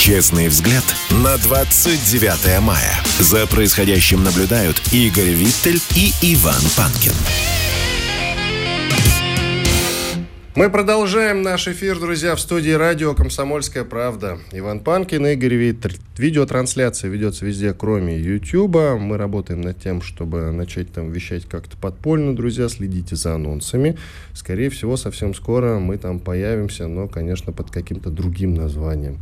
Честный взгляд на 29 мая. За происходящим наблюдают Игорь Виттель и Иван Панкин. Мы продолжаем наш эфир, друзья, в студии радио «Комсомольская правда». Иван Панкин, Игорь Виттель. Видеотрансляция ведется везде, кроме Ютуба. Мы работаем над тем, чтобы начать там вещать как-то подпольно, друзья. Следите за анонсами. Скорее всего, совсем скоро мы там появимся, но, конечно, под каким-то другим названием.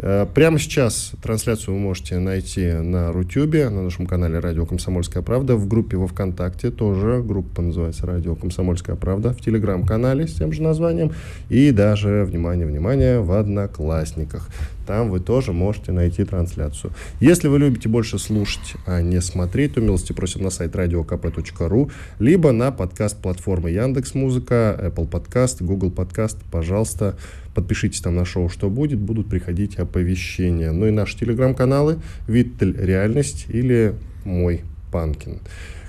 Э, прямо сейчас трансляцию вы можете найти на Рутюбе, на нашем канале «Радио Комсомольская правда», в группе во ВКонтакте, тоже группа называется «Радио Комсомольская правда», в Телеграм-канале с тем же названием, и даже, внимание, внимание, в Одноклассниках. Там вы тоже можете найти трансляцию. Если вы любите больше слушать, а не смотреть, то милости просим на сайт radiokp.ru, либо на подкаст-платформы Яндекс Музыка, Apple Podcast, Google Podcast. Пожалуйста, подпишитесь там на шоу «Что будет», будут приходить оповещения. Ну и наши телеграм-каналы «Виттель Реальность» или «Мой Панкин».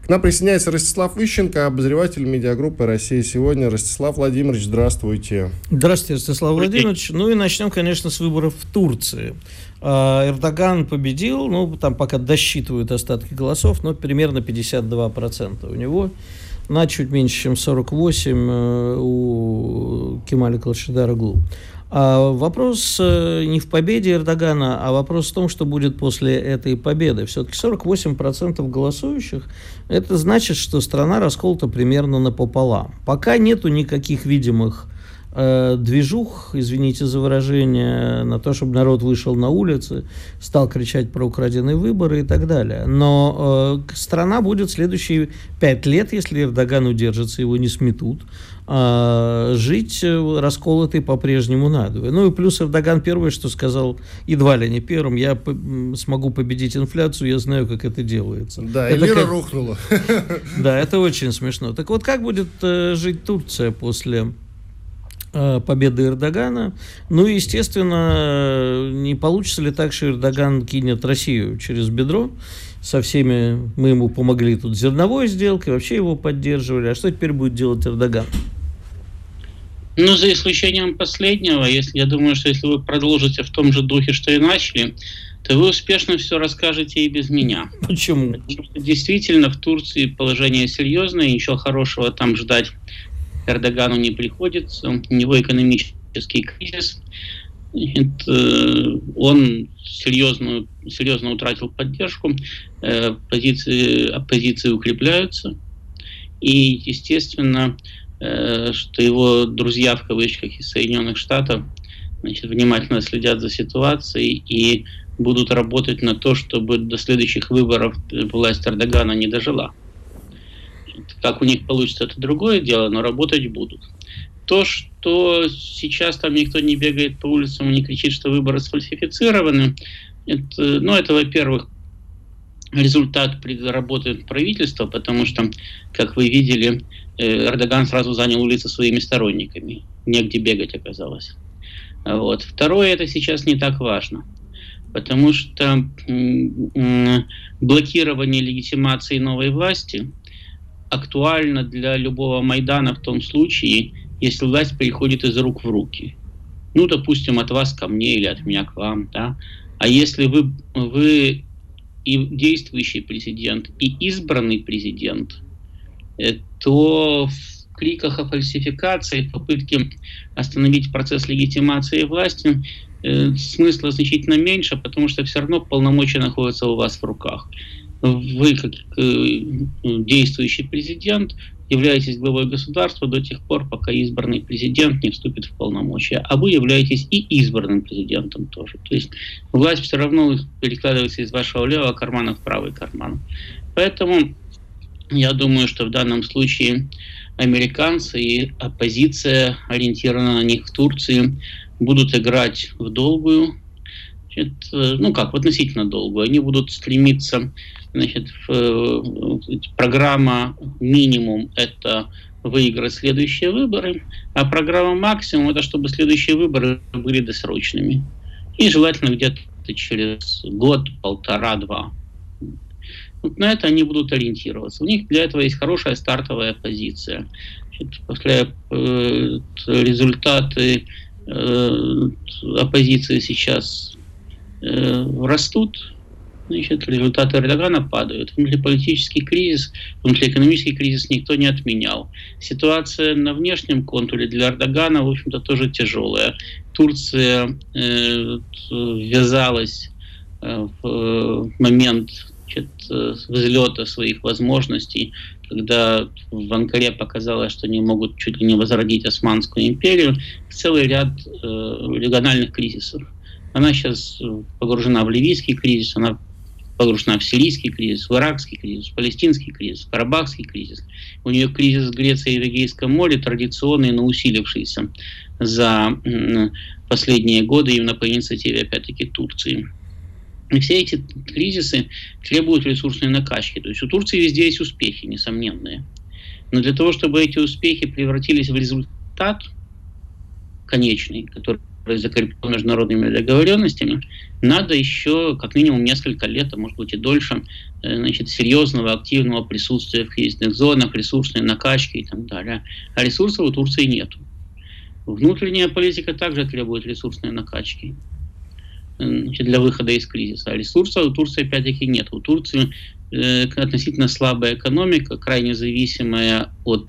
К нам присоединяется Ростислав Ищенко, обозреватель медиагруппы «Россия сегодня». Ростислав Владимирович, здравствуйте. Здравствуйте, Ростислав Владимирович. Ну и начнем, конечно, с выборов в Турции. А, Эрдоган победил, ну, там пока досчитывают остатки голосов, но примерно 52% у него на чуть меньше, чем 48 э, у Кемаля Калшидараглу. А вопрос э, не в победе Эрдогана, а вопрос в том, что будет после этой победы. Все-таки 48% голосующих, это значит, что страна расколота примерно напополам. Пока нету никаких видимых э, движух, извините за выражение, на то, чтобы народ вышел на улицы, стал кричать про украденные выборы и так далее. Но э, страна будет следующие пять лет, если Эрдоган удержится, его не сметут, э, жить расколотой по-прежнему надо. Ну и плюс Эрдоган первое, что сказал, едва ли не первым, я по смогу победить инфляцию, я знаю, как это делается. Да, это и лира как... рухнула. Да, это очень смешно. Так вот, как будет э, жить Турция после Э, победы Эрдогана. Ну и, естественно, не получится ли так, что Эрдоган кинет Россию через бедро со всеми, мы ему помогли тут зерновой сделкой, вообще его поддерживали. А что теперь будет делать Эрдоган? Ну, за исключением последнего, если я думаю, что если вы продолжите в том же духе, что и начали, то вы успешно все расскажете и без меня. Почему? Потому что действительно в Турции положение серьезное, ничего хорошего там ждать Эрдогану не приходится, у него экономический кризис, это, он серьезно, серьезно утратил поддержку, э, позиции оппозиции укрепляются, и, естественно, э, что его друзья, в кавычках, из Соединенных Штатов значит, внимательно следят за ситуацией и будут работать на то, чтобы до следующих выборов власть Эрдогана не дожила. Как у них получится, это другое дело, но работать будут. То, что сейчас там никто не бегает по улицам и не кричит, что выборы сфальсифицированы, это, ну, это, во-первых, результат работы правительства, потому что, как вы видели, э, Эрдоган сразу занял улицы своими сторонниками. Негде бегать оказалось. Вот. Второе, это сейчас не так важно. Потому что блокирование легитимации новой власти актуально для любого Майдана в том случае, если власть переходит из рук в руки. Ну, допустим, от вас ко мне или от меня к вам, да. А если вы, вы и действующий президент, и избранный президент, э, то в криках о фальсификации, попытке остановить процесс легитимации власти э, смысла значительно меньше, потому что все равно полномочия находятся у вас в руках вы, как э, действующий президент, являетесь главой государства до тех пор, пока избранный президент не вступит в полномочия. А вы являетесь и избранным президентом тоже. То есть власть все равно перекладывается из вашего левого кармана в правый карман. Поэтому я думаю, что в данном случае американцы и оппозиция, ориентированная на них в Турции, будут играть в долгую, значит, ну как, в относительно долгую. Они будут стремиться, значит, в, программа минимум – это выиграть следующие выборы, а программа максимум – это чтобы следующие выборы были досрочными. И желательно где-то через год, полтора, два. Вот на это они будут ориентироваться. У них для этого есть хорошая стартовая позиция. Значит, после э, результаты э, оппозиции сейчас э, растут, значит, результаты Эрдогана падают. Внутриполитический кризис, внутриэкономический кризис никто не отменял. Ситуация на внешнем контуре для Эрдогана, в общем-то, тоже тяжелая. Турция э, ввязалась э, в момент значит, взлета своих возможностей, когда в Анкаре показалось, что они могут чуть ли не возродить Османскую империю, целый ряд э, региональных кризисов. Она сейчас погружена в ливийский кризис, она погружена в сирийский кризис, в иракский кризис, в палестинский кризис, в карабахский кризис. У нее кризис Греции и в Эгейском море традиционный, но усилившийся за последние годы именно по инициативе, опять-таки, Турции. И все эти кризисы требуют ресурсной накачки. То есть у Турции везде есть успехи, несомненные. Но для того, чтобы эти успехи превратились в результат конечный, который закреплен международными договоренностями, надо еще как минимум несколько лет, а может быть и дольше, э, значит, серьезного, активного присутствия в кризисных зонах, ресурсной накачки и так далее. А ресурсов у Турции нет. Внутренняя политика также требует ресурсной накачки э, значит, для выхода из кризиса. А ресурсов у Турции опять-таки нет. У Турции э, относительно слабая экономика, крайне зависимая от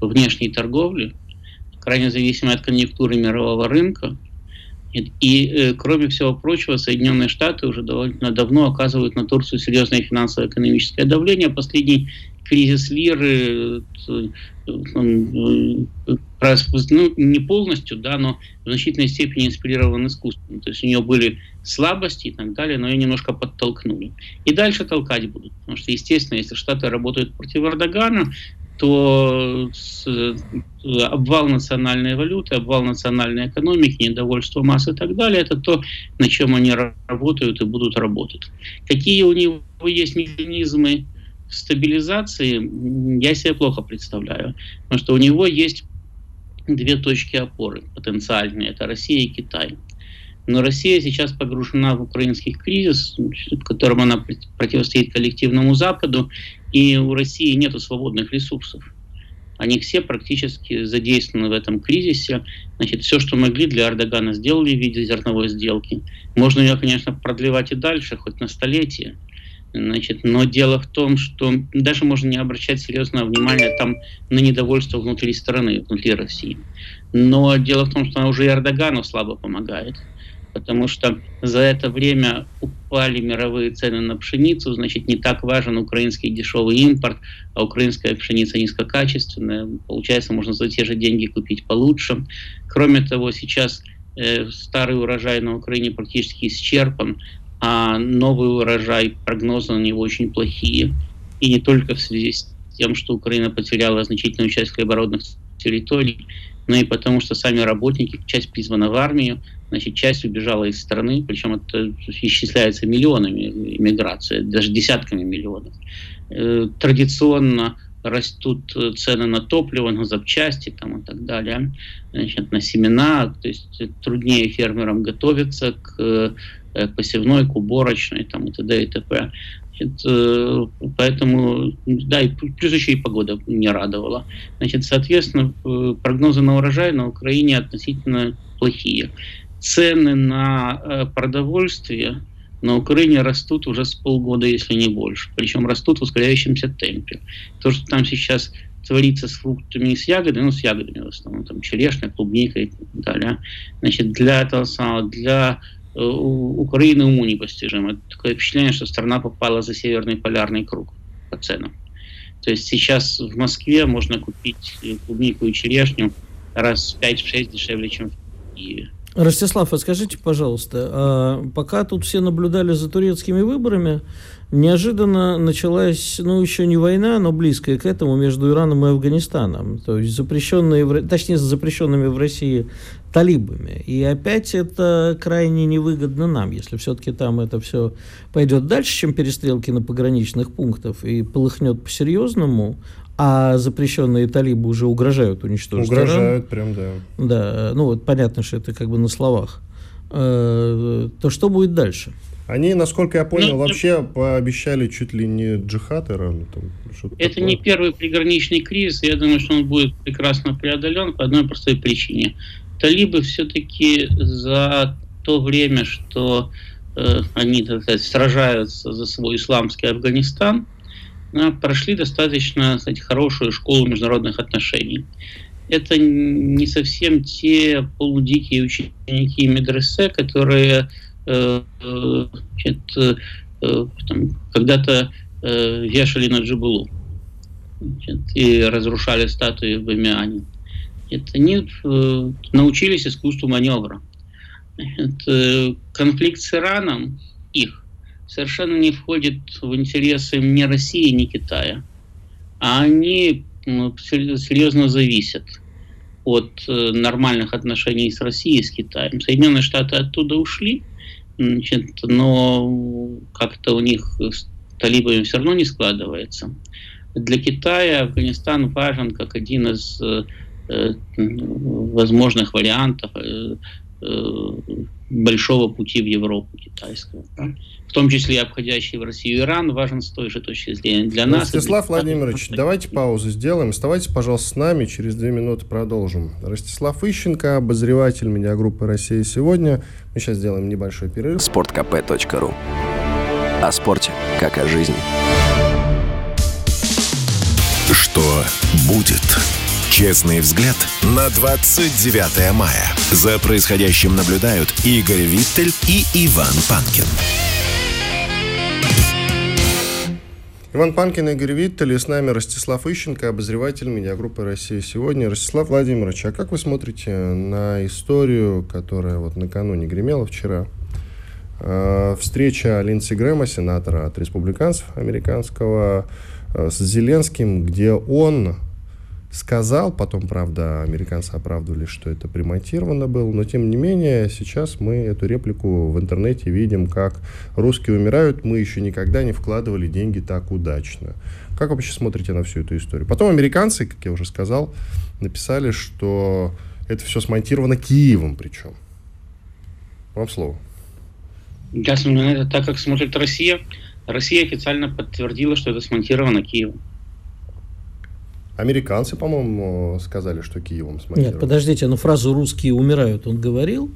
внешней торговли, крайне зависимая от конъюнктуры мирового рынка. И, э, кроме всего прочего, Соединенные Штаты уже довольно давно оказывают на Турцию серьезное финансово-экономическое давление. Последний кризис лиры, э, он, э, ну, не полностью, да, но в значительной степени инспирирован искусством. То есть у нее были слабости и так далее, но ее немножко подтолкнули. И дальше толкать будут. Потому что, естественно, если Штаты работают против Эрдогана, то э, обвал национальной валюты, обвал национальной экономики, недовольство масс и так далее, это то, на чем они работают и будут работать. Какие у него есть механизмы стабилизации, я себе плохо представляю. Потому что у него есть две точки опоры потенциальные. Это Россия и Китай. Но Россия сейчас погружена в украинский кризис, в котором она противостоит коллективному Западу, и у России нет свободных ресурсов. Они все практически задействованы в этом кризисе. Значит, все, что могли для Эрдогана сделали в виде зерновой сделки. Можно ее, конечно, продлевать и дальше, хоть на столетие. Значит, но дело в том, что даже можно не обращать серьезного внимания там на недовольство внутри страны, внутри России. Но дело в том, что она уже и Эрдогану слабо помогает потому что за это время упали мировые цены на пшеницу, значит, не так важен украинский дешевый импорт, а украинская пшеница низкокачественная, получается, можно за те же деньги купить получше. Кроме того, сейчас э, старый урожай на Украине практически исчерпан, а новый урожай, прогнозы на него очень плохие. И не только в связи с тем, что Украина потеряла значительную часть хлебородных территорий, но и потому, что сами работники, часть призвана в армию, значит, часть убежала из страны, причем это исчисляется миллионами иммиграции, даже десятками миллионов. Э, традиционно растут цены на топливо, на запчасти там, и так далее, значит, на семена, то есть труднее фермерам готовиться к, э, посевной, к уборочной там, и т.д. и т.п. Значит, э, поэтому, да, и плюс еще и погода не радовала. Значит, соответственно, прогнозы на урожай на Украине относительно плохие цены на э, продовольствие на Украине растут уже с полгода, если не больше. Причем растут в ускоряющемся темпе. То, что там сейчас творится с фруктами и с ягодами, ну, с ягодами в основном, там, черешня, клубника и так далее. Значит, для этого самого, для э, Украины уму непостижимо. Такое впечатление, что страна попала за северный полярный круг по ценам. То есть сейчас в Москве можно купить клубнику и черешню раз в 5-6 дешевле, чем в Киеве. Ростислав, а скажите, пожалуйста, а пока тут все наблюдали за турецкими выборами, неожиданно началась, ну, еще не война, но близкая к этому между Ираном и Афганистаном. То есть запрещенные, точнее, запрещенными в России талибами. И опять это крайне невыгодно нам, если все-таки там это все пойдет дальше, чем перестрелки на пограничных пунктах и полыхнет по-серьезному, а запрещенные талибы уже угрожают уничтожить Угрожают, Иран. прям, да. Да, ну вот понятно, что это как бы на словах. Э, то что будет дальше? Они, насколько я понял, ну, вообще пообещали чуть ли не джихад Ирану. Там, это такое. не первый приграничный кризис. Я думаю, что он будет прекрасно преодолен по одной простой причине. Талибы все-таки за то время, что э, они, так сказать, сражаются за свой исламский Афганистан, э, прошли достаточно, кстати, хорошую школу международных отношений. Это не совсем те полудикие ученики медресе, которые Э, значит, э, когда-то э, вешали на Джибулу значит, и разрушали статуи в Бамиане. Это они научились искусству маневра. Значит, конфликт с Ираном их совершенно не входит в интересы ни России, ни Китая. А они серьезно зависят от нормальных отношений с Россией и с Китаем. Соединенные Штаты оттуда ушли, Значит, но как-то у них с талибами все равно не складывается. Для Китая Афганистан важен как один из э, э возможных вариантов э, э, большого пути в Европу китайского. Да? В том числе обходящий в Россию Иран важен с той же точки зрения. Для нас... Ростислав для... Владимирович, давайте паузу сделаем. Оставайтесь, пожалуйста, с нами. Через две минуты продолжим. Ростислав Ищенко, обозреватель медиагруппы «Россия сегодня». Мы сейчас сделаем небольшой перерыв. Спорткп.ру О спорте, как о жизни. Что будет? Честный взгляд на 29 мая. За происходящим наблюдают Игорь Виттель и Иван Панкин. Иван Панкин, Игорь Виттель, и с нами Ростислав Ищенко, обозреватель медиагруппы «Россия сегодня». Ростислав Владимирович, а как вы смотрите на историю, которая вот накануне гремела вчера? Э, встреча Линдси Грэма, сенатора от республиканцев американского, э, с Зеленским, где он сказал, потом, правда, американцы оправдывали, что это примонтировано было, но тем не менее, сейчас мы эту реплику в интернете видим, как русские умирают, мы еще никогда не вкладывали деньги так удачно. Как вообще смотрите на всю эту историю? Потом американцы, как я уже сказал, написали, что это все смонтировано Киевом причем. Вам слово. Я смотрю на это так, как смотрит Россия. Россия официально подтвердила, что это смонтировано Киевом. Американцы, по-моему, сказали, что Киевом смонтировали. Нет, подождите, но фразу «русские умирают» он говорил?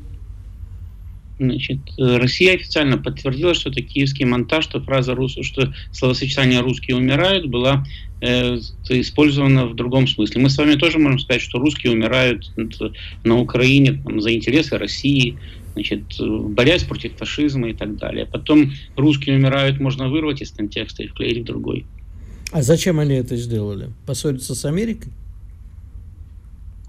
Значит, Россия официально подтвердила, что это киевский монтаж, что фраза рус, что словосочетание «русские умирают» была э, использована в другом смысле. Мы с вами тоже можем сказать, что русские умирают на Украине там, за интересы России, значит, борясь против фашизма и так далее. Потом «русские умирают» можно вырвать из контекста и вклеить в другой. А зачем они это сделали? Поссориться с Америкой?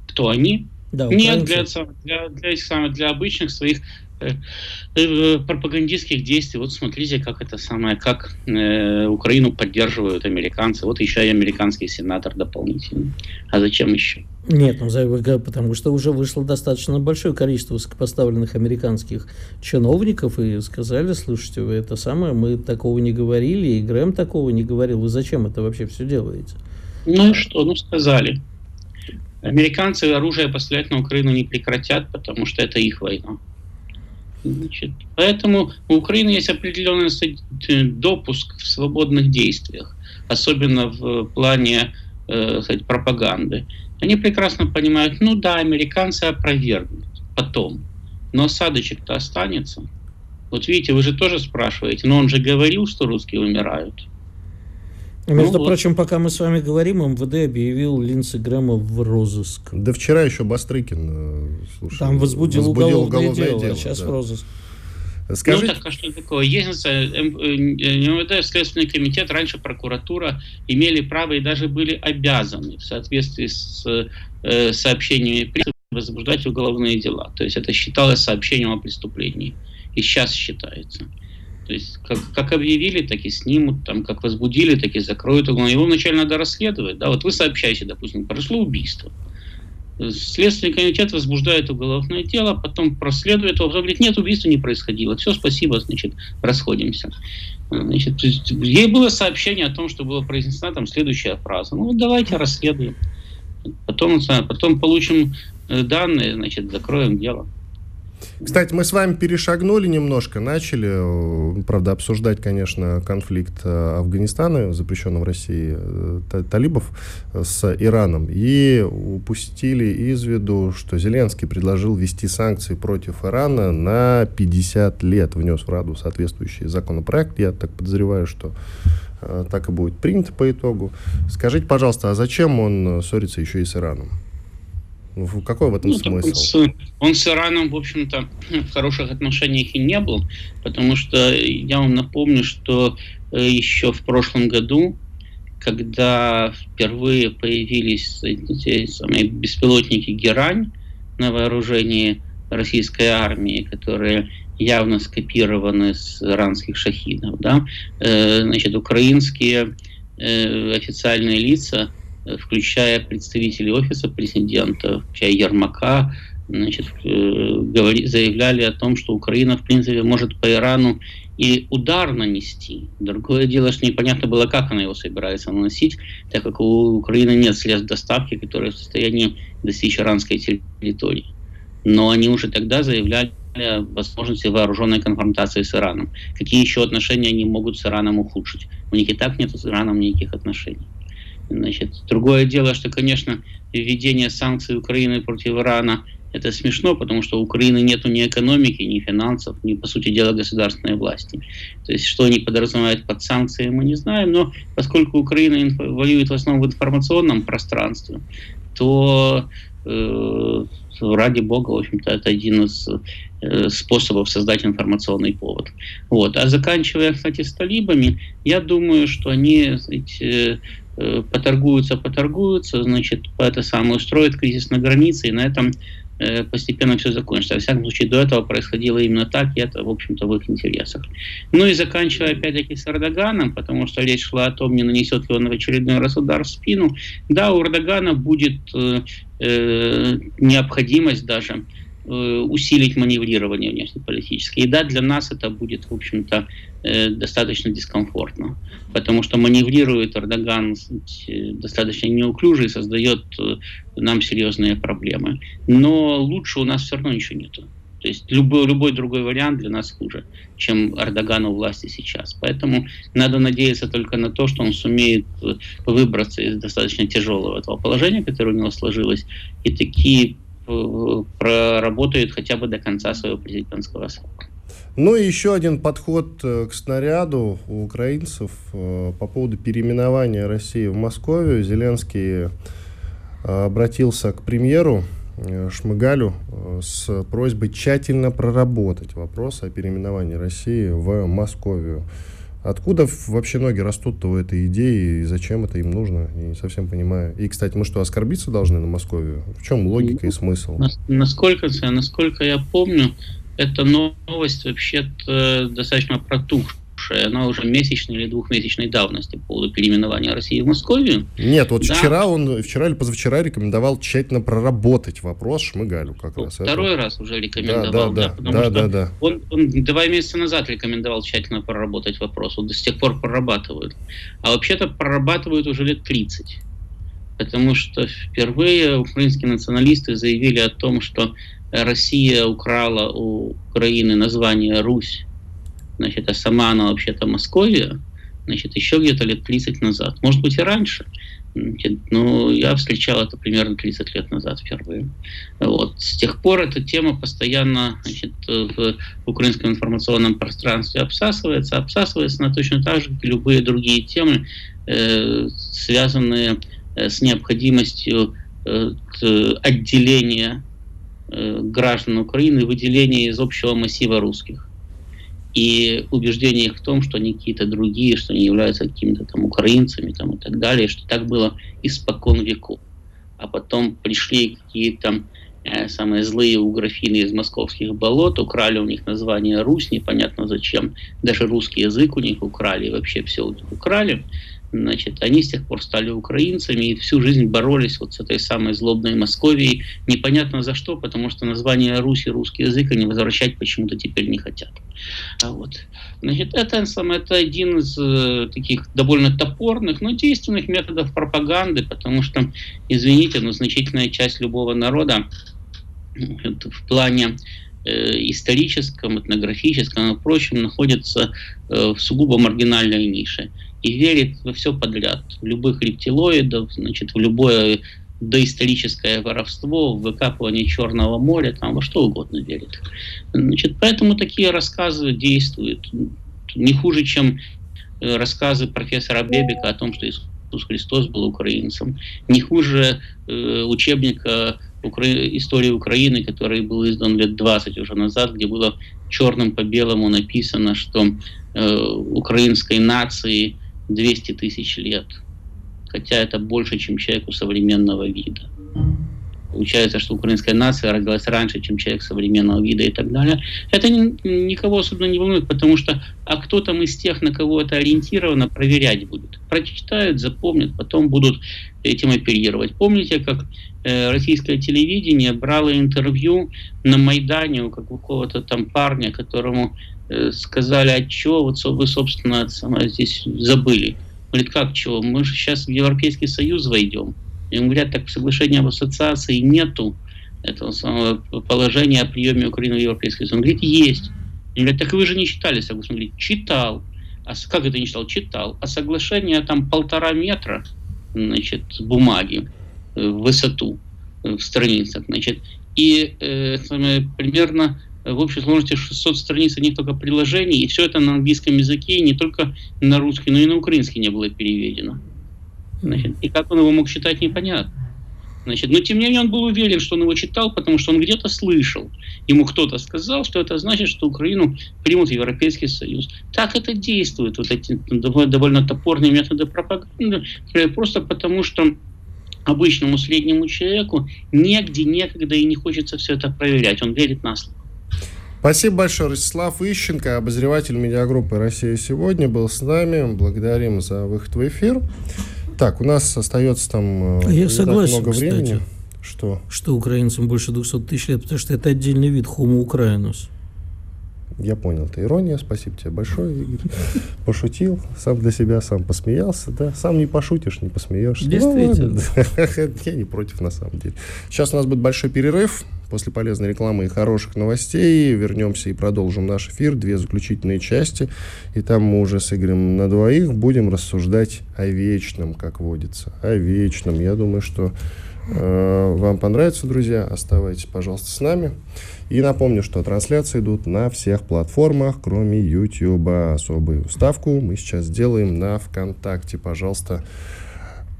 Кто они? Да, Нет, для, для, для, для обычных своих пропагандистских действий. Вот смотрите, как это самое, как э, Украину поддерживают американцы. Вот еще и американский сенатор дополнительно. А зачем еще? Нет, ну, потому что уже вышло достаточно большое количество высокопоставленных американских чиновников и сказали, слушайте, вы это самое, мы такого не говорили, и Грэм такого не говорил, вы зачем это вообще все делаете? Ну и что, ну сказали. Американцы оружие поставлять на Украину не прекратят, потому что это их война. Значит, поэтому у Украины есть определенный допуск в свободных действиях, особенно в плане э, сказать, пропаганды. Они прекрасно понимают, ну да, американцы опровергнут потом, но осадочек-то останется. Вот видите, вы же тоже спрашиваете, но он же говорил, что русские умирают. Между ну, прочим, вот. пока мы с вами говорим, МВД объявил Линдси Грэма в розыск. Да вчера еще Бастрыкин э, слушай, Там возбудил, возбудил уголовное, уголовное дело, дело, а сейчас да. в розыск. Скажите... Ну так, а что такое? Есть э, МВД, Следственный комитет, раньше прокуратура имели право и даже были обязаны в соответствии с э, сообщениями возбуждать уголовные дела. То есть это считалось сообщением о преступлении. И сейчас считается. То есть, как, как объявили, так и снимут, там, как возбудили, так и закроют. Его вначале надо расследовать. Да? Вот вы сообщаете, допустим, прошло убийство. Следственный комитет возбуждает уголовное дело, потом проследует его, потом говорит, нет, убийства не происходило. Все, спасибо, значит, расходимся. Значит, ей было сообщение о том, что была произнесена там следующая фраза. Ну, давайте расследуем. Потом, потом получим э, данные, значит, закроем дело. Кстати, мы с вами перешагнули немножко, начали, э, правда, обсуждать, конечно, конфликт э, Афганистана, запрещенного в России, э, талибов с Ираном, и упустили из виду, что Зеленский предложил ввести санкции против Ирана на 50 лет, внес в Раду соответствующий законопроект. Я так подозреваю, что так и будет принято по итогу. Скажите, пожалуйста, а зачем он ссорится еще и с Ираном? Какой в этом ну, смысл? Он с, он с Ираном, в общем-то, в хороших отношениях и не был, потому что я вам напомню, что э, еще в прошлом году, когда впервые появились эти самые беспилотники «Герань» на вооружении российской армии, которые явно скопированы с иранских шахидов, да, э, значит, украинские э, официальные лица – включая представителей офиса президента, включая Ермака, значит, э, говори, заявляли о том, что Украина, в принципе, может по Ирану и удар нанести. Другое дело, что непонятно было, как она его собирается наносить, так как у Украины нет средств доставки, которые в состоянии достичь иранской территории. Но они уже тогда заявляли о возможности вооруженной конфронтации с Ираном. Какие еще отношения они могут с Ираном ухудшить? У них и так нет с Ираном никаких отношений. Значит, другое дело, что, конечно, введение санкций Украины против Ирана это смешно, потому что у Украины нет ни экономики, ни финансов, ни, по сути дела, государственной власти. То есть, что они подразумевают под санкции, мы не знаем, но поскольку Украина воюет в основном в информационном пространстве, то э, ради бога, в общем-то, это один из э, способов создать информационный повод. Вот. А заканчивая, кстати, с талибами, я думаю, что они эти, поторгуются, поторгуются, значит, по это самое устроят кризис на границе, и на этом э, постепенно все закончится. Во всяком случае, до этого происходило именно так, и это, в общем-то, в их интересах. Ну и заканчивая, опять-таки, с Эрдоганом, потому что речь шла о том, не нанесет ли он в очередной раз удар в спину. Да, у Эрдогана будет э, э, необходимость даже Э, усилить маневрирование внешнеполитическое. И да, для нас это будет, в общем-то, э, достаточно дискомфортно, потому что маневрирует Эрдоган э, достаточно неуклюже и создает нам серьезные проблемы. Но лучше у нас все равно ничего нету. То есть любой, любой другой вариант для нас хуже, чем Эрдоган у власти сейчас. Поэтому надо надеяться только на то, что он сумеет выбраться из достаточно тяжелого этого положения, которое у него сложилось, и такие проработает хотя бы до конца своего президентского срока. Ну и еще один подход э, к снаряду у украинцев э, по поводу переименования России в Москву. Зеленский э, обратился к премьеру Шмыгалю с просьбой тщательно проработать вопрос о переименовании России в Московию. Откуда вообще ноги растут-то у этой идеи, и зачем это им нужно, я не совсем понимаю. И, кстати, мы что, оскорбиться должны на Москве? В чем логика и смысл? Насколько, насколько я помню, эта новость вообще-то достаточно протухшая хорошая, она уже месячной или двухмесячной давности по поводу переименования России в Москве. Нет, вот да. вчера он, вчера или позавчера рекомендовал тщательно проработать вопрос Шмыгалю как раз. Второй это. раз уже рекомендовал, да, да, да, потому да, что да, да. Он, он два месяца назад рекомендовал тщательно проработать вопрос, вот до сих пор прорабатывают. А вообще-то прорабатывают уже лет 30. Потому что впервые украинские националисты заявили о том, что Россия украла у Украины название Русь значит, а сама она вообще-то Московия, значит, еще где-то лет 30 назад, может быть и раньше. Значит, ну, я встречал это примерно 30 лет назад впервые. Вот. С тех пор эта тема постоянно значит, в украинском информационном пространстве обсасывается. Обсасывается она точно так же, как и любые другие темы, э, связанные э, с необходимостью э, отделения э, граждан Украины, выделения из общего массива русских и убеждение их в том, что они какие-то другие, что они являются какими-то там украинцами там, и так далее, что так было испокон веков. А потом пришли какие-то э, самые злые угрофины из московских болот, украли у них название Русь, непонятно зачем, даже русский язык у них украли, вообще все украли значит, они с тех пор стали украинцами и всю жизнь боролись вот с этой самой злобной Московией. Непонятно за что, потому что название Руси, русский язык они возвращать почему-то теперь не хотят. А вот. Значит, это, это один из э, таких довольно топорных, но действенных методов пропаганды, потому что, извините, но значительная часть любого народа в плане историческом, этнографическом и прочем находится э, в сугубо маргинальной нише и верит во все подряд, в любых рептилоидов, значит, в любое доисторическое воровство, в выкапывание Черного моря, там во что угодно верит. Значит, поэтому такие рассказы действуют. Не хуже, чем э, рассказы профессора Бебика о том, что Иисус Христос был украинцем, не хуже э, учебника Укра... истории Украины, который был издан лет 20 уже назад, где было черным по белому написано, что э, украинской нации 200 тысяч лет. Хотя это больше, чем человеку современного вида. Получается, что украинская нация родилась раньше, чем человек современного вида и так далее. Это никого особенно не волнует, потому что а кто там из тех, на кого это ориентировано, проверять будет. Прочитают, запомнят, потом будут этим оперировать. Помните, как э, российское телевидение брало интервью на Майдане у какого-то там парня, которому Э, сказали, а что вот вы, собственно, здесь забыли. Говорит, как чего? Мы же сейчас в Европейский Союз войдем. И говорят, так соглашения об ассоциации нету этого самого положения о приеме Украины в Европейский Союз. Он говорит, есть. И говорят, так вы же не читали соглашение. Он говорит, читал. А как это не читал? Читал. А соглашение там полтора метра, значит, бумаги э, в высоту э, в страницах, значит, и э, примерно в общей сложности 600 страниц одних только приложений, и все это на английском языке, и не только на русский, но и на украинский не было переведено. Значит, и как он его мог читать, непонятно. Значит, но тем не менее он был уверен, что он его читал, потому что он где-то слышал. Ему кто-то сказал, что это значит, что Украину примут в Европейский Союз. Так это действует, вот эти довольно топорные методы пропаганды, просто потому что обычному среднему человеку негде, некогда и не хочется все это проверять. Он верит на слово. Спасибо большое, Ростислав Ищенко, обозреватель медиагруппы «Россия сегодня» был с нами. Благодарим за выход в эфир. Так, у нас остается там э, Я согласен, много кстати, времени. Что? Что украинцам больше 200 тысяч лет, потому что это отдельный вид Homo украинус. Я понял, это ирония. Спасибо тебе большое, Игорь. Пошутил, сам для себя сам посмеялся, да? Сам не пошутишь, не посмеешься. Действительно. Ну, я не против, на самом деле. Сейчас у нас будет большой перерыв. После полезной рекламы и хороших новостей вернемся и продолжим наш эфир. Две заключительные части. И там мы уже с Игорем на двоих будем рассуждать о вечном, как водится. О вечном. Я думаю, что вам понравится, друзья. Оставайтесь, пожалуйста, с нами. И напомню, что трансляции идут на всех платформах, кроме YouTube. Особую ставку мы сейчас сделаем на ВКонтакте. Пожалуйста,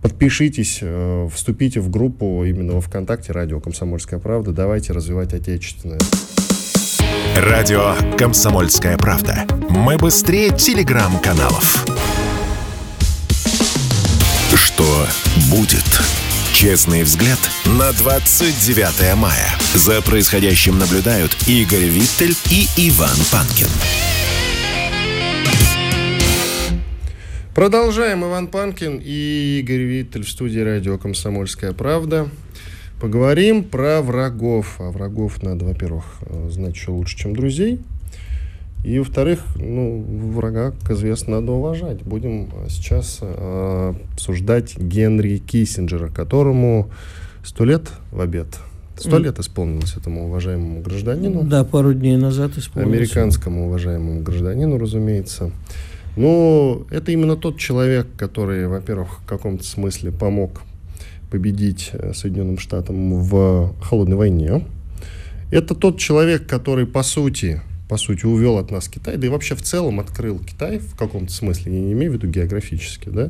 подпишитесь, э, вступите в группу именно во ВКонтакте «Радио Комсомольская правда». Давайте развивать отечественное. Радио «Комсомольская правда». Мы быстрее телеграм-каналов. Что будет? Честный взгляд на 29 мая. За происходящим наблюдают Игорь Виттель и Иван Панкин. Продолжаем. Иван Панкин и Игорь Виттель в студии радио «Комсомольская правда». Поговорим про врагов. А врагов надо, во-первых, знать еще лучше, чем друзей – и, во-вторых, ну, врага, как известно, надо уважать. Будем сейчас э, обсуждать Генри Киссинджера, которому сто лет в обед. Сто лет исполнилось этому уважаемому гражданину. Да, пару дней назад исполнилось. Американскому уважаемому гражданину, разумеется. Ну, это именно тот человек, который, во-первых, в каком-то смысле помог победить э, Соединенным Штатам в холодной войне. Это тот человек, который, по сути, по сути, увел от нас Китай, да и вообще в целом открыл Китай в каком-то смысле, я не имею в виду географически, да,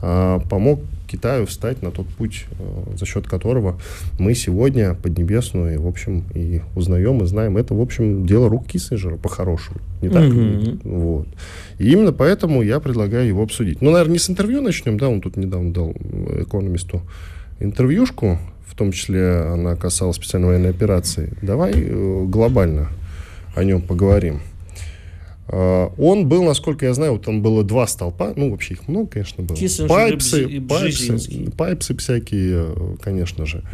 а помог Китаю встать на тот путь, э, за счет которого мы сегодня Поднебесную, в общем, и узнаем, и знаем. Это, в общем, дело рук Киссинджера по-хорошему. Не так? Mm-hmm. Вот. И именно поэтому я предлагаю его обсудить. Ну, наверное, не с интервью начнем, да, он тут недавно дал экономисту интервьюшку, в том числе она касалась специальной военной операции. Давай э, глобально о нем поговорим. Э, он был, насколько я знаю, вот там было два столпа, ну, вообще их много, конечно, было. Пайпсы, и пайпсы, пайпсы всякие, э, конечно же.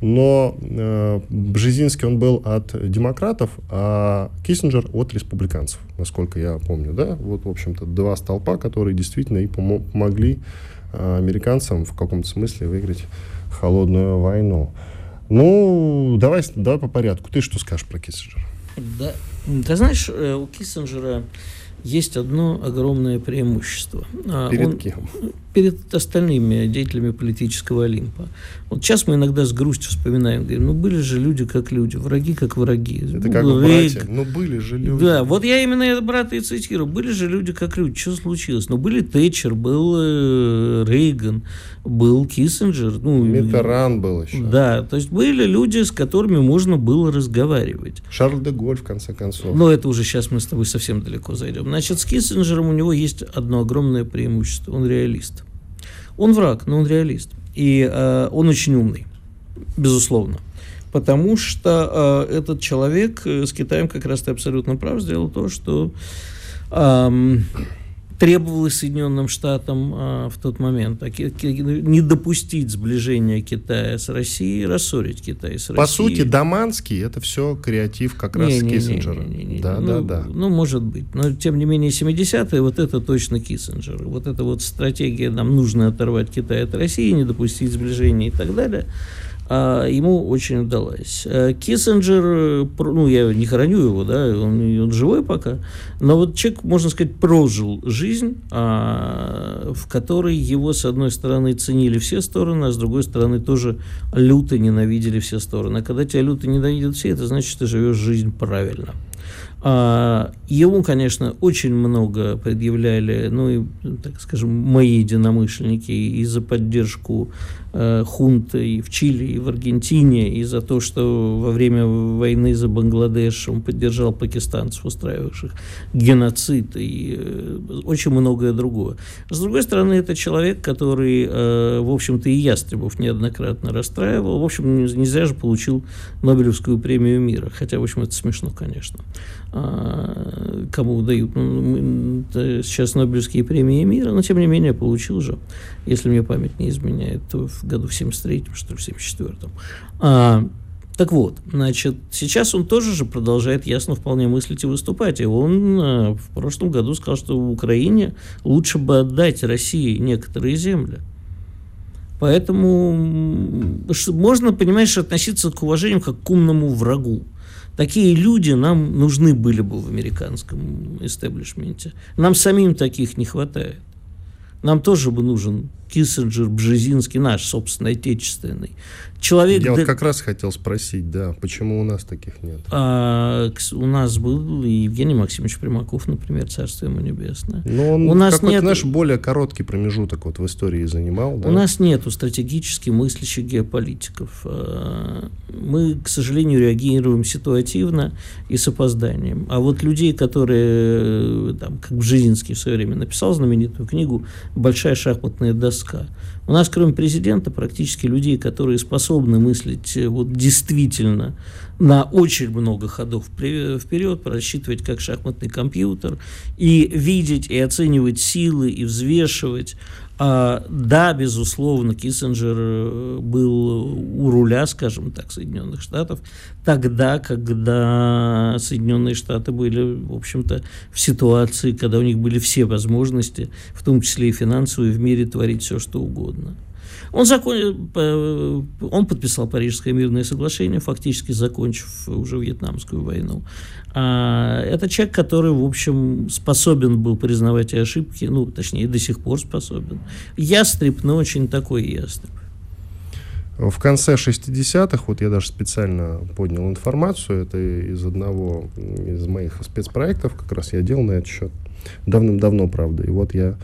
Но э, Бжезинский, он был от демократов, а Киссинджер от республиканцев, насколько я помню, да? Вот, в общем-то, два столпа, которые действительно и помогли э, американцам в каком-то смысле выиграть холодную войну. Ну, давай, давай по порядку. Ты что скажешь про Киссинджера? Да, ты знаешь, э, у Киссинджера есть одно огромное преимущество. А, перед Он, кем? Перед остальными деятелями политического Олимпа. Вот сейчас мы иногда с грустью вспоминаем, говорим, ну были же люди как люди, враги как враги. Это как Рейг... братья, ну были же люди. Да, вот я именно это брата и цитирую. Были же люди как люди, что случилось? Ну были Тэтчер, был э, Рейган, был Киссинджер. Ну, Митеран был еще. Да, то есть были люди, с которыми можно было разговаривать. Шарль де Голь, в конце концов. Но это уже сейчас мы с тобой совсем далеко зайдем. Значит, с Киссинджером у него есть одно огромное преимущество. Он реалист. Он враг, но он реалист. И э, он очень умный, безусловно. Потому что э, этот человек э, с Китаем, как раз ты абсолютно прав, сделал то, что... Э, требовалось Соединенным Штатам а, в тот момент а, не допустить сближения Китая с Россией, рассорить Китай с Россией. По сути, Даманский это все креатив как раз не, Киссинджера. Не, не, не, да, ну, да, да. Ну, может быть. Но, тем не менее, 70-е вот это точно Киссинджер. Вот эта вот стратегия, нам нужно оторвать Китай от России, не допустить сближения и так далее – а ему очень удалось. Э, Киссинджер, э, ну, я не хороню его, да, он, он живой пока, но вот человек, можно сказать, прожил жизнь, а, в которой его, с одной стороны, ценили все стороны, а с другой стороны, тоже люто ненавидели все стороны. А когда тебя люто ненавидят все, это значит, ты живешь жизнь правильно. А, ему, конечно, очень много предъявляли, ну и, так скажем, мои единомышленники и за поддержку хунты и в Чили, и в Аргентине, и за то, что во время войны за Бангладеш он поддержал пакистанцев, устраивавших геноцид и э, очень многое другое. С другой стороны, это человек, который, э, в общем-то, и Ястребов неоднократно расстраивал. В общем, не зря же получил Нобелевскую премию мира, хотя, в общем, это смешно, конечно. А, кому дают ну, сейчас Нобелевские премии мира, но тем не менее получил же, если мне память не изменяет, то в году в 73-м, что ли, в 74-м. А, так вот, значит, сейчас он тоже же продолжает ясно вполне мыслить и выступать. И он а, в прошлом году сказал, что в Украине лучше бы отдать России некоторые земли. Поэтому можно, понимаешь, относиться к уважению как к умному врагу. Такие люди нам нужны были бы в американском истеблишменте. Нам самим таких не хватает. Нам тоже бы нужен Киссинджер, Бжезинский, наш, собственно, отечественный. Человек... Я вот как раз хотел спросить, да, почему у нас таких нет? А, у нас был Евгений Максимович Примаков, например, царство ему небесное. Но он у нас нет... наш более короткий промежуток вот в истории занимал. Да? У нас нету стратегически мыслящих геополитиков. А, мы, к сожалению, реагируем ситуативно и с опозданием. А вот людей, которые, там, как Бжезинский в свое время написал знаменитую книгу «Большая шахматная доска», риска. У нас, кроме президента, практически людей, которые способны мыслить э, вот действительно на очень много ходов вперед, просчитывать как шахматный компьютер, и видеть, и оценивать силы, и взвешивать. А, да, безусловно, Киссинджер э, был у руля, скажем так, Соединенных Штатов, тогда, когда Соединенные Штаты были, в общем-то, в ситуации, когда у них были все возможности, в том числе и финансовые, в мире творить все, что угодно. Он, закон... Э, он подписал Парижское мирное соглашение, фактически закончив уже Вьетнамскую войну. А это человек, который, в общем, способен был признавать ошибки, ну, точнее, до сих пор способен. Ястреб, но очень такой ястреб. В конце 60-х, вот я даже специально поднял информацию, это из одного из моих спецпроектов, как раз я делал на этот счет, давным-давно, правда, и вот я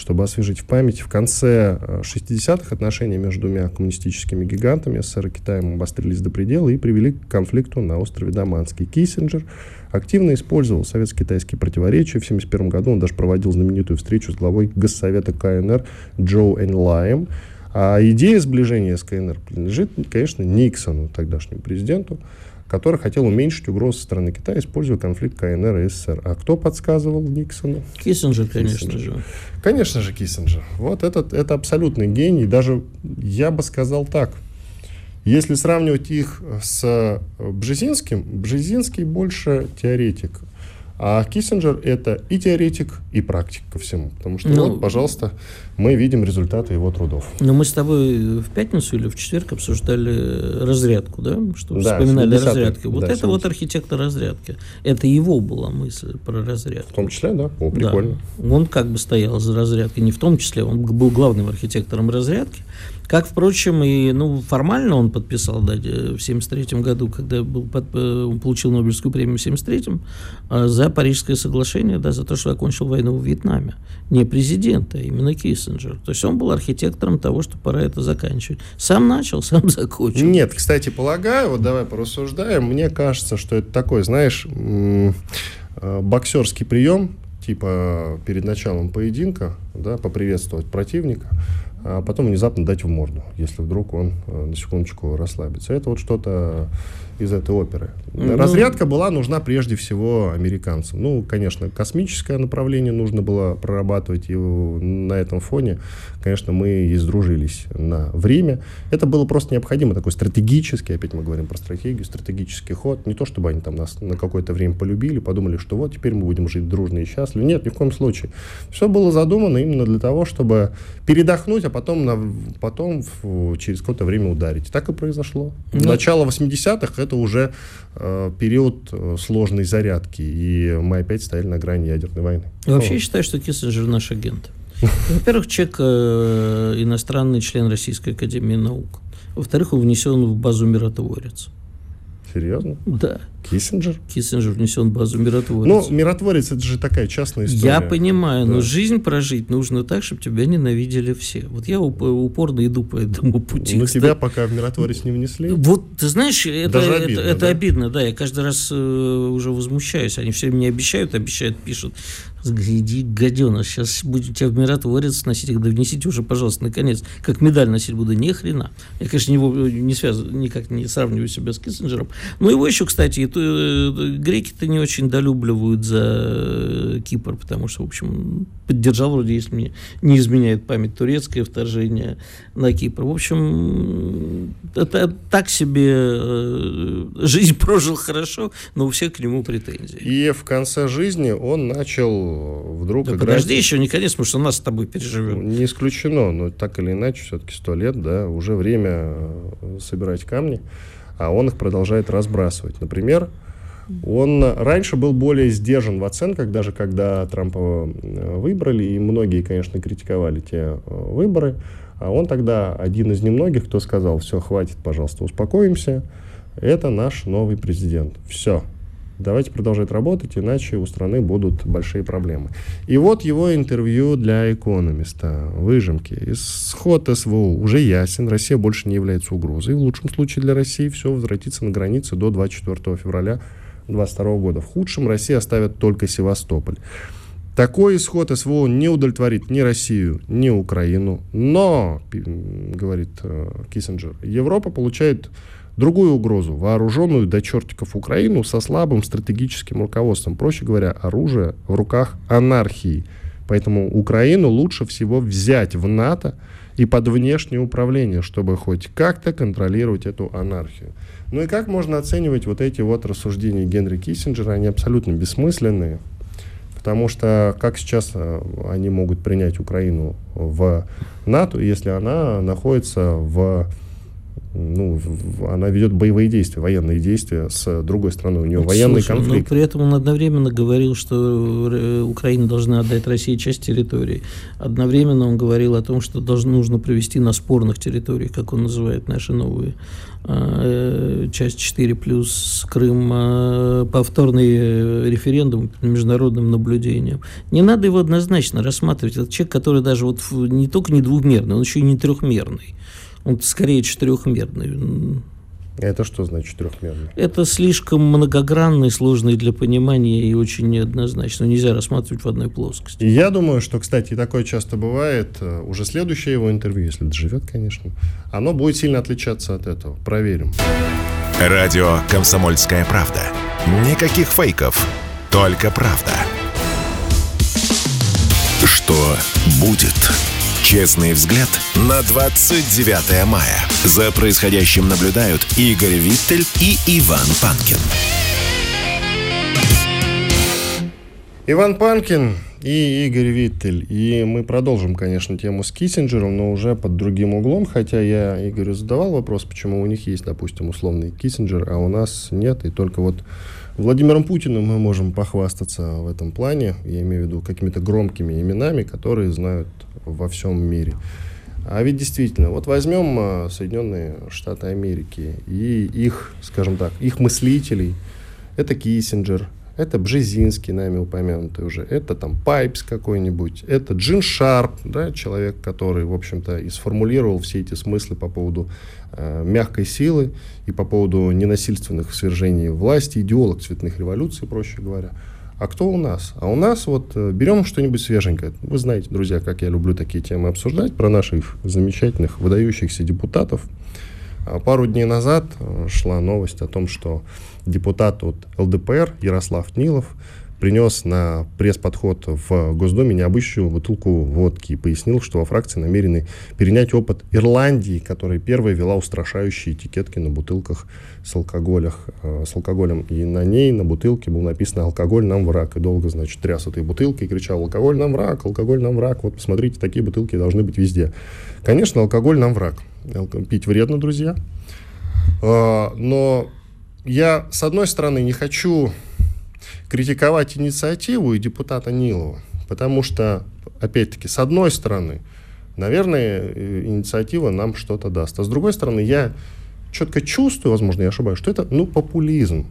чтобы освежить в памяти, в конце 60-х э, отношения между двумя коммунистическими гигантами СССР и Китаем обострились до предела и привели к конфликту на острове Даманский. Киссинджер активно использовал советско-китайские противоречия. В 1971 году он даже проводил знаменитую встречу с главой Госсовета КНР Джоу Энлаем. А идея сближения с КНР принадлежит, конечно, Никсону, тогдашнему президенту, который хотел уменьшить угрозу со стороны Китая, используя конфликт КНР и СССР. А кто подсказывал Никсону? Киссинджер, конечно Киссинджер. же. Конечно же, Киссинджер. Вот этот, это абсолютный гений. Даже, я бы сказал так, если сравнивать их с Бжезинским, Бжезинский больше теоретик, а Киссинджер это и теоретик, и практик ко всему. Потому что ну, вот, пожалуйста, мы видим результаты его трудов. Но мы с тобой в пятницу или в четверг обсуждали разрядку, да? Что да, вспоминали разрядки. Вот да, это 70. вот архитектор разрядки. Это его была мысль про разрядку. В том числе, да? О, прикольно. Да. Он как бы стоял за разрядкой. Не в том числе, он был главным архитектором разрядки. Как, впрочем, и ну, формально он подписал да, в 1973 году, когда был под, э, он получил Нобелевскую премию в 1973 а, за Парижское соглашение, да, за то, что окончил войну в Вьетнаме. Не президент, а именно Киссинджер. То есть он был архитектором того, что пора это заканчивать. Сам начал, сам закончил. Нет, кстати, полагаю, вот давай порассуждаем, мне кажется, что это такой, знаешь, э, боксерский прием, типа перед началом поединка, да, поприветствовать противника, а потом внезапно дать в морду, если вдруг он э, на секундочку расслабится. Это вот что-то из этой оперы. Ну, Разрядка была нужна прежде всего американцам. Ну, конечно, космическое направление нужно было прорабатывать, и на этом фоне, конечно, мы и сдружились на время. Это было просто необходимо, такой стратегический, опять мы говорим про стратегию, стратегический ход. Не то, чтобы они там нас на какое-то время полюбили, подумали, что вот теперь мы будем жить дружно и счастливо. Нет, ни в коем случае. Все было задумано именно для того, чтобы передохнуть, а потом, на, потом в, через какое-то время ударить. Так и произошло. Ну, Начало 80-х это уже э, период э, сложной зарядки, и мы опять стояли на грани ядерной войны. Вообще я считаю, что Киссинджер наш агент. Во-первых, человек э, иностранный член Российской Академии Наук. Во-вторых, он внесен в базу миротворец. Серьезно? Да. Киссинджер? Киссинджер внесен в базу миротворец. Ну, миротворец это же такая частная история. Я понимаю, да. но жизнь прожить нужно так, чтобы тебя ненавидели все. Вот я упорно иду по этому пути. Ну, тебя пока в миротворец не внесли. Вот, ты знаешь, это, Даже обидно, это, это да? обидно, да. Я каждый раз э, уже возмущаюсь. Они все мне обещают, обещают, пишут. Иди, гаденыш, сейчас будете тебя в миротворец носить, когда внесите уже, пожалуйста, наконец, как медаль носить буду, ни хрена. Я, конечно, его не связываю, никак не сравниваю себя с Киссинджером. Но его еще, кстати, это, э, греки-то не очень долюбливают за э, Кипр, потому что, в общем, поддержал вроде, если мне не изменяет память, турецкое вторжение на Кипр. В общем, это так себе э, жизнь прожил хорошо, но у всех к нему претензии. И в конце жизни он начал вдруг да играть... Подожди, еще не конец, потому что нас с тобой переживем. Не исключено, но так или иначе, все-таки сто лет, да, уже время э, собирать камни, а он их продолжает разбрасывать. Например, он раньше был более сдержан в оценках, даже когда Трампа э, выбрали, и многие, конечно, критиковали те э, выборы. А он тогда один из немногих, кто сказал, все, хватит, пожалуйста, успокоимся, это наш новый президент. Все, давайте продолжать работать, иначе у страны будут большие проблемы. И вот его интервью для экономиста, выжимки. Исход СВО уже ясен, Россия больше не является угрозой. В лучшем случае для России все возвратится на границе до 24 февраля 2022 года. В худшем Россия оставит только Севастополь. Такой исход СВО не удовлетворит ни Россию, ни Украину. Но, говорит э, Киссинджер, Европа получает другую угрозу, вооруженную до чертиков Украину со слабым стратегическим руководством. Проще говоря, оружие в руках анархии. Поэтому Украину лучше всего взять в НАТО и под внешнее управление, чтобы хоть как-то контролировать эту анархию. Ну и как можно оценивать вот эти вот рассуждения Генри Киссинджера? Они абсолютно бессмысленные, потому что как сейчас э, они могут принять Украину в НАТО, если она находится в ну, она ведет боевые действия, военные действия с другой страной. У нее военный Слушай, конфликт. Но при этом он одновременно говорил, что э, Украина должна отдать России часть территории. Одновременно он говорил о том, что должно, нужно провести на спорных территориях, как он называет наши новые э, часть 4 плюс Крым, э, повторный референдум по международным наблюдениям. Не надо его однозначно рассматривать. Это человек, который даже вот не только не двухмерный, он еще и не трехмерный. Он скорее четырехмерный. Это что значит трехмерный? Это слишком многогранный, сложный для понимания и очень неоднозначно. Нельзя рассматривать в одной плоскости. Я думаю, что, кстати, такое часто бывает. Э, уже следующее его интервью, если доживет, конечно, оно будет сильно отличаться от этого. Проверим. Радио «Комсомольская правда». Никаких фейков, только правда. Что будет? Честный взгляд на 29 мая. За происходящим наблюдают Игорь Виттель и Иван Панкин. Иван Панкин и Игорь Виттель. И мы продолжим, конечно, тему с Киссинджером, но уже под другим углом. Хотя я Игорю задавал вопрос, почему у них есть, допустим, условный Киссинджер, а у нас нет. И только вот Владимиром Путиным мы можем похвастаться в этом плане. Я имею в виду какими-то громкими именами, которые знают во всем мире. А ведь действительно, вот возьмем а, Соединенные Штаты Америки и их, скажем так, их мыслителей. Это Киссинджер, это Бжезинский, нами упомянутый уже, это там Пайпс какой-нибудь, это Джин Шарп, да, человек, который, в общем-то, и сформулировал все эти смыслы по поводу э, мягкой силы и по поводу ненасильственных свержений власти, идеолог цветных революций, проще говоря. А кто у нас? А у нас вот э, берем что-нибудь свеженькое. Вы знаете, друзья, как я люблю такие темы обсуждать, про наших замечательных, выдающихся депутатов. А пару дней назад э, шла новость о том, что депутат от ЛДПР Ярослав Нилов принес на пресс-подход в Госдуме необычную бутылку водки и пояснил, что во фракции намерены перенять опыт Ирландии, которая первая вела устрашающие этикетки на бутылках с, алкоголях, э, с алкоголем. И на ней, на бутылке, было написано «Алкоголь нам враг». И долго, значит, тряс этой бутылкой и кричал «Алкоголь нам враг, алкоголь нам враг». Вот посмотрите, такие бутылки должны быть везде. Конечно, алкоголь нам враг. Пить вредно, друзья. Э, но я, с одной стороны, не хочу критиковать инициативу и депутата Нилова, потому что, опять-таки, с одной стороны, наверное, инициатива нам что-то даст. А с другой стороны, я четко чувствую, возможно, я ошибаюсь, что это, ну, популизм.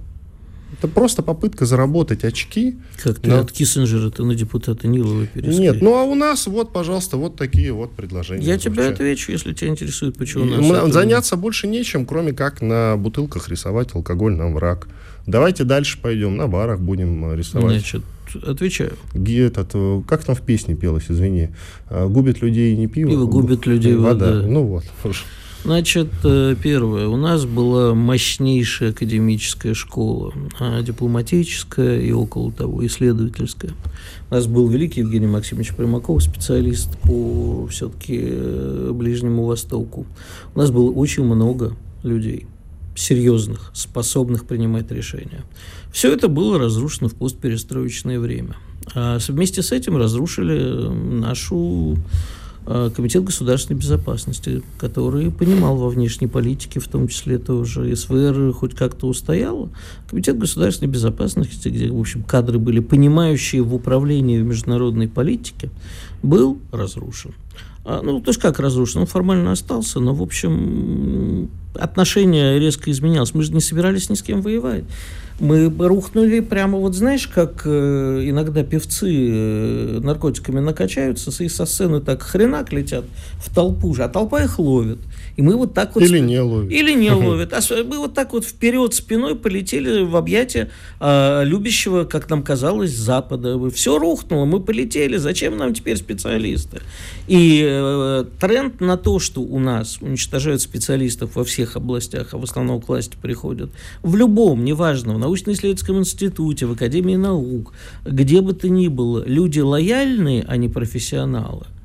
Это просто попытка заработать очки. Как ты на... от Киссинджера ты на депутата Нилова перескочил? Нет, ну а у нас вот, пожалуйста, вот такие вот предложения. Я тебе отвечу, если тебя интересует, почему у нас... Заняться это... больше нечем, кроме как на бутылках рисовать алкоголь нам враг. Давайте дальше пойдем, на барах будем рисовать. Значит, отвечаю. Этот, э, как там в песне пелось, извини. «А, губит людей не пиво. Пиво губит людей вода. вода. Ну вот. Значит, э, первое. У нас была мощнейшая академическая школа, а, дипломатическая и около того, исследовательская. У нас был великий Евгений Максимович Примаков, специалист по все-таки э, Ближнему Востоку. У нас было очень много людей серьезных, способных принимать решения. Все это было разрушено в постперестроечное время. А вместе с этим разрушили нашу Э, Комитет государственной безопасности, который понимал во внешней политике, в том числе тоже СВР, хоть как-то устояла. Комитет государственной безопасности, где, в общем, кадры были понимающие в управлении в международной политике, был разрушен. А, ну, то есть как разрушен? Он формально остался, но, в общем, отношение резко изменялось. Мы же не собирались ни с кем воевать. Мы рухнули прямо, вот знаешь, как э, иногда певцы э, наркотиками накачаются, и со сцены так хренак летят в толпу же, а толпа их ловит. И мы вот так вот... Или не ловит. Или не ловит. А мы вот так вот вперед спиной полетели в объятия э, любящего, как нам казалось, Запада. Все рухнуло, мы полетели. Зачем нам теперь специалисты? И э, тренд на то, что у нас уничтожают специалистов во всех областях, а в основном к власти приходят, в любом, неважно, в научно-исследовательском институте, в Академии наук, где бы то ни было, люди лояльные, а не профессионалы –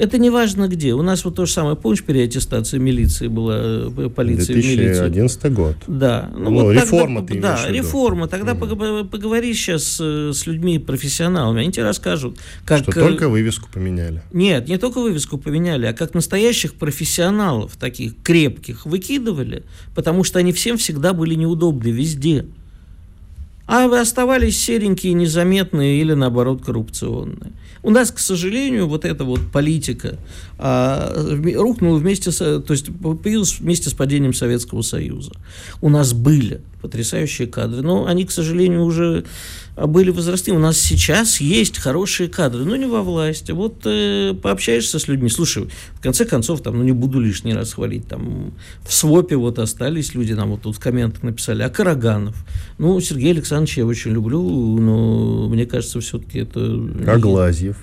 это не важно где. У нас вот то же самое, помнишь, переаттестация милиции была, э, полиции 2011 милиции? год. Да. Ну, ну вот реформа тогда, ты Да, реформа. Тогда mm. поговори сейчас э, с людьми профессионалами, они тебе расскажут, как... Что только вывеску поменяли. Нет, не только вывеску поменяли, а как настоящих профессионалов, таких крепких, выкидывали, потому что они всем всегда были неудобны везде. А оставались серенькие, незаметные или, наоборот, коррупционные. У нас, к сожалению, вот эта вот политика а, рухнула вместе с, то есть появилась вместе с падением Советского Союза. У нас были потрясающие кадры. Но они, к сожалению, уже были возрастны. У нас сейчас есть хорошие кадры, но не во власти. Вот э, пообщаешься с людьми. Слушай, в конце концов, там, ну не буду лишний раз хвалить, там в СВОПе вот остались люди, нам вот тут в комментах написали, а Караганов. Ну, Сергей Александрович я очень люблю, но мне кажется, все-таки это... А Глазьев?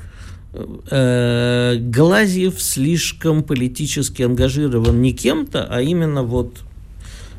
Э, Глазьев слишком политически ангажирован не кем-то, а именно вот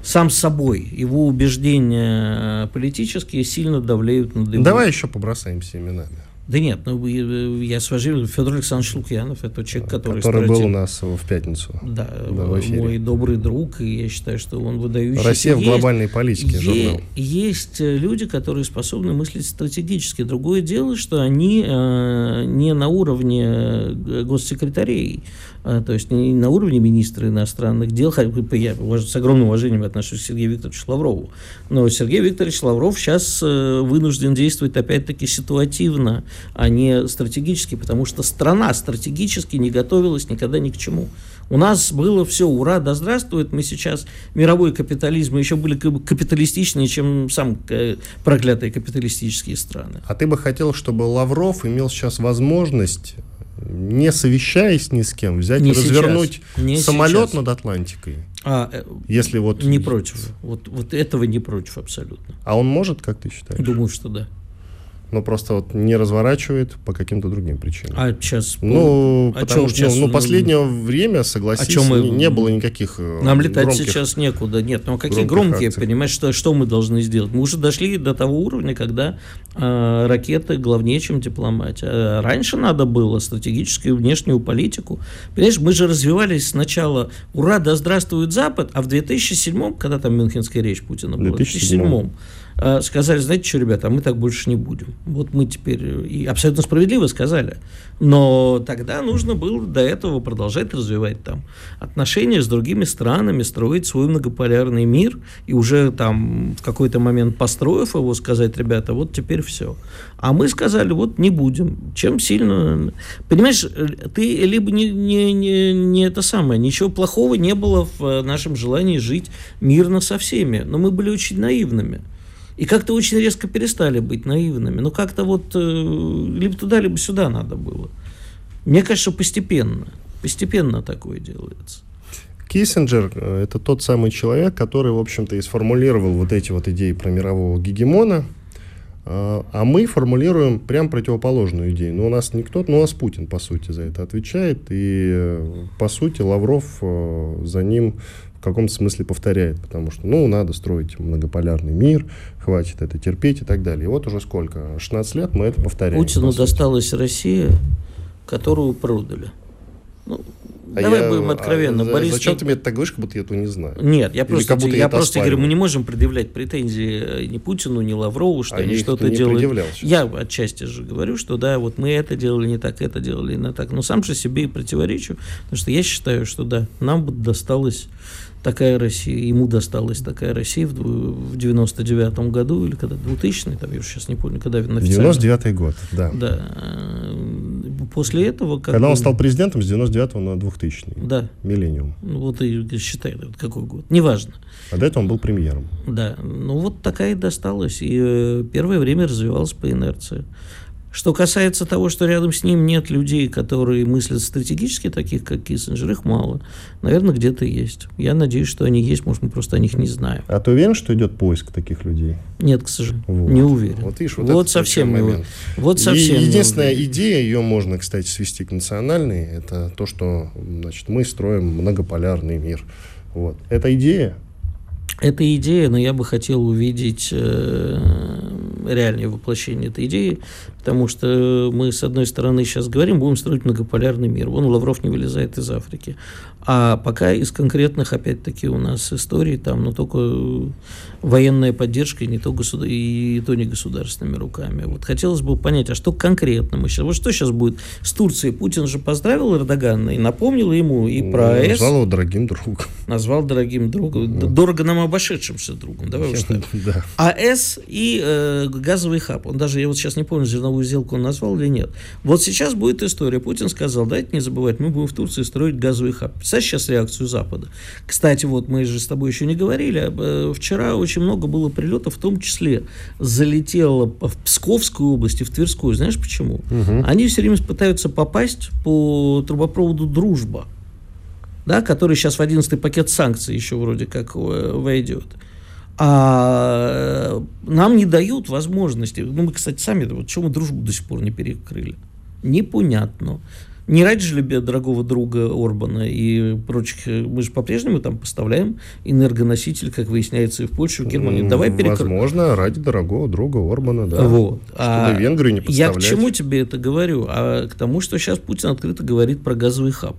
сам собой. Его убеждения политические сильно давляют над его. Давай еще побросаемся именами. Да нет, ну я с уважением, Федор Александрович Лукьянов, это человек, который... Который стратег... был у нас в пятницу. Да, да в мой добрый друг, и я считаю, что он выдающийся. Россия в глобальной политике, есть, журнал. Есть э, люди, которые способны мыслить стратегически. Другое дело, что они э, не на уровне э, госсекретарей, а, то есть не на уровне министра иностранных дел, я с огромным уважением отношусь к Сергею Викторовичу Лаврову, но Сергей Викторович Лавров сейчас э, вынужден действовать опять-таки ситуативно, а не стратегически, потому что страна стратегически не готовилась никогда ни к чему. У нас было все, ура, да здравствует, мы сейчас мировой капитализм, мы еще были капиталистичнее, чем сам э, проклятые капиталистические страны. А ты бы хотел, чтобы Лавров имел сейчас возможность не совещаясь ни с кем, взять не и развернуть не самолет сейчас. над Атлантикой. А, э, Если вот... Не против. Вот, вот этого не против абсолютно. А он может, как ты считаешь? Думаю, что да но просто вот не разворачивает по каким-то другим причинам. А сейчас? Ну, а потому что, сейчас, ну, ну, последнее время, согласись, а мы, не было никаких э, Нам летать громких, сейчас некуда. Нет, ну а какие громкие, акций. понимаешь, что, что мы должны сделать? Мы уже дошли до того уровня, когда э, ракеты главнее, чем дипломатия. А раньше надо было стратегическую внешнюю политику. Понимаешь, мы же развивались сначала, ура, да здравствует Запад, а в 2007, когда там Мюнхенская речь Путина была, в 2007, 2007 Э, сказали, знаете что, ребята, мы так больше не будем. Вот мы теперь, и абсолютно справедливо сказали, но тогда нужно было до этого продолжать развивать там отношения с другими странами, строить свой многополярный мир, и уже там в какой-то момент построив его, сказать, ребята, вот теперь все. А мы сказали, вот не будем. Чем сильно... Понимаешь, ты либо не, не, не, не это самое, ничего плохого не было в нашем желании жить мирно со всеми, но мы были очень наивными. И как-то очень резко перестали быть наивными. Ну, как-то вот э, либо туда, либо сюда надо было. Мне кажется, постепенно. Постепенно такое делается. Киссинджер э, – это тот самый человек, который, в общем-то, и сформулировал вот эти вот идеи про мирового гегемона, э, а мы формулируем прям противоположную идею. Но ну, у нас никто, ну, у нас Путин, по сути, за это отвечает. И, по сути, Лавров за ним в каком-то смысле повторяет, потому что, ну, надо строить многополярный мир, хватит это терпеть и так далее. И вот уже сколько? 16 лет мы это повторяем. Путину досталась Россия, которую продали. Ну, а Давай я, будем откровенно. А, Борис зачем ты мне так говоришь, как будто я этого не знаю? Нет, я Или просто, я, я просто говорю, мы не можем предъявлять претензии э, ни Путину, ни Лаврову, что а они что-то делают. Я отчасти же говорю, что да, вот мы это делали не так, это делали не так. Но сам же себе и противоречу, потому что я считаю, что да, нам бы досталось такая Россия, ему досталась такая Россия в, в 99-м году, или когда, 2000 там, я сейчас не помню, когда официально... 99-й год, да. Да. После этого... Как когда он стал президентом с 99 на 2000 Да. Миллениум. Ну, вот и считай, какой год. Неважно. А до этого он был премьером. Да. Ну, вот такая и досталась. И э, первое время развивалась по инерции. Что касается того, что рядом с ним нет людей, которые мыслят стратегически, таких как Киссинджер, их мало. Наверное, где-то есть. Я надеюсь, что они есть, может, мы просто о них не знаем. А ты уверен, что идет поиск таких людей? Нет, к сожалению. Вот. Не уверен. Вот видишь, вот, вот совсем не момент. Вот совсем И единственная не идея, ее можно, кстати, свести к национальной, это то, что значит, мы строим многополярный мир. Вот. Эта идея это идея, но я бы хотел увидеть э, реальное воплощение этой идеи, потому что мы, с одной стороны, сейчас говорим, будем строить многополярный мир. Вон Лавров не вылезает из Африки. А пока из конкретных, опять-таки, у нас историй там, но только военная поддержка, и не то, государ... и то не государственными руками. Вот хотелось бы понять, а что конкретно мы сейчас, вот что сейчас будет с Турцией? Путин же поздравил Эрдогана и напомнил ему и про АЭС. Назвал его дорогим другом. назвал дорогим другом, ну. дорого нам обошедшимся другом, давай уж так. Да. АЭС и э, газовый хаб. Он даже, я вот сейчас не помню, зерновую сделку он назвал или нет. Вот сейчас будет история. Путин сказал, дайте не забывать, мы будем в Турции строить газовый хаб. Представляешь сейчас реакцию Запада? Кстати, вот мы же с тобой еще не говорили, э, вчера очень много было прилетов, в том числе залетело в Псковскую область и в Тверскую. Знаешь почему? Угу. Они все время пытаются попасть по трубопроводу «Дружба» да, который сейчас в 11 пакет санкций еще вроде как э, войдет. А нам не дают возможности. Ну, мы, кстати, сами, вот чего мы дружбу до сих пор не перекрыли? Непонятно. Не ради же дорогого друга Орбана и прочих, э, мы же по-прежнему там поставляем энергоноситель, как выясняется, и в Польшу, и в Германию. Давай перекроем. Возможно, ради дорогого друга Орбана, да. Вот. Чтобы а Венгрию не поставлять. Я к чему тебе это говорю? А к тому, что сейчас Путин открыто говорит про газовый хаб.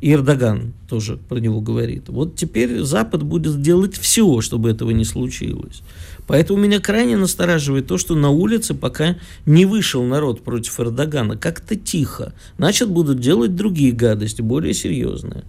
И Эрдоган тоже про него говорит. Вот теперь Запад будет делать все, чтобы этого не случилось. Поэтому меня крайне настораживает то, что на улице пока не вышел народ против Эрдогана. Как-то тихо. Значит, будут делать другие гадости, более серьезные.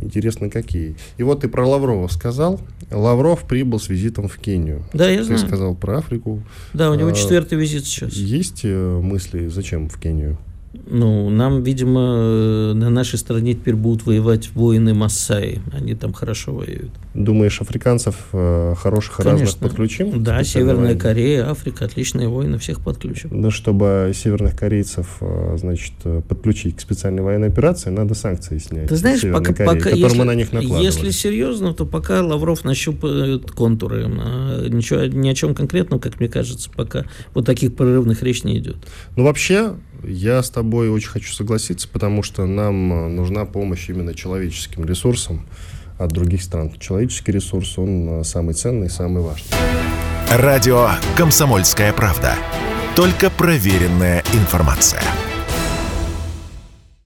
Интересно, какие. И вот ты про Лаврова сказал. Лавров прибыл с визитом в Кению. Да, я ты знаю. Ты сказал про Африку. Да, у него а, четвертый визит сейчас. Есть э, мысли, зачем в Кению? Ну, нам, видимо, э, на нашей стороне теперь будут воевать воины Массаи. Они там хорошо воюют. Думаешь, африканцев э, хороших Конечно. разных подключим? Да, Северная войне? Корея, Африка, отличные воины, всех подключим. Да, чтобы северных корейцев, э, значит, подключить к специальной военной операции, надо санкции снять. Ты знаешь, пока, Кореи, пока если, мы на них накладывали. Если серьезно, то пока Лавров нащупает контуры. А ничего, ни о чем конкретном, как мне кажется, пока вот таких прорывных речь не идет. Ну, вообще, я с тобой очень хочу согласиться, потому что нам э, нужна помощь именно человеческим ресурсам от других стран. Человеческий ресурс, он э, самый ценный, самый важный. Радио «Комсомольская правда». Только проверенная информация.